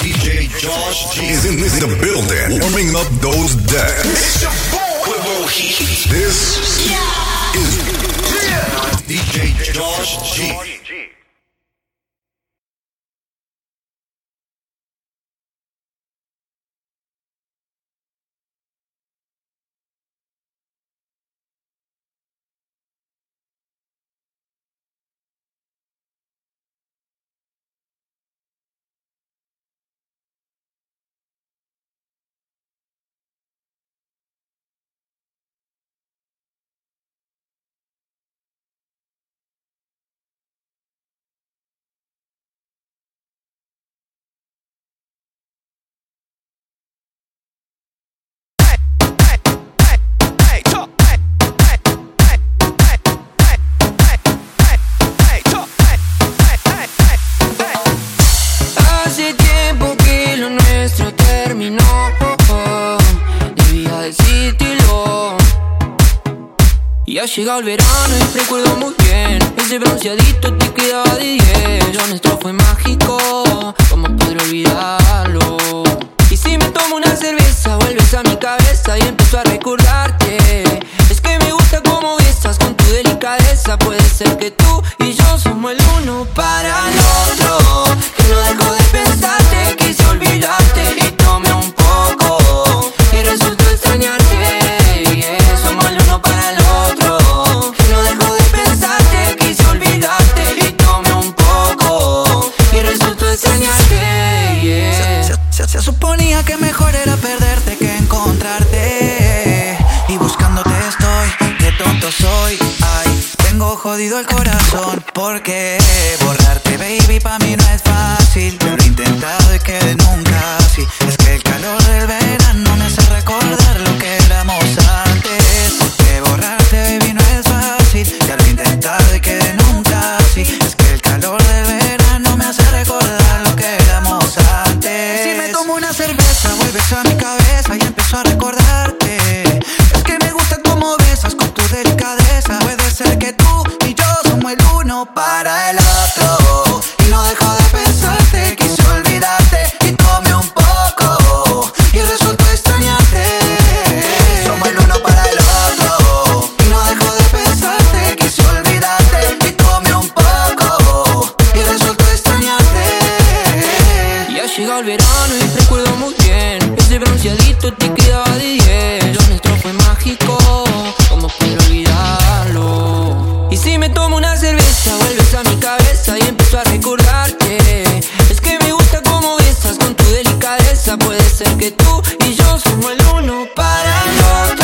DJ Josh G is in the building, warming up those decks. This is DJ Josh G. terminó. Debía decírtelo. Y ha llegado el verano y recuerdo muy bien. Ese bronceadito te quedaba de 10. Lo nuestro fue mágico. ¿Cómo podré olvidarlo? Y si me tomo una cerveza, vuelves a mi cabeza y empiezo a recordarte. Es que me gusta cómo besas con tu delicadeza. Puede ser que tú mejor era perderte que encontrarte. Y buscándote estoy, qué tonto soy. Ay, tengo jodido el corazón. Porque borrarte, baby, pa' mí no es fácil. Lo he intentado y nunca el verano y recuerdo muy bien Ese bronceadito te quedaba de 10 Lo nuestro fue mágico, como puedo olvidarlo? Y si me tomo una cerveza, vuelves a mi cabeza y empiezo a recordarte. Es que me gusta cómo besas con tu delicadeza. Puede ser que tú y yo somos el uno para el otro.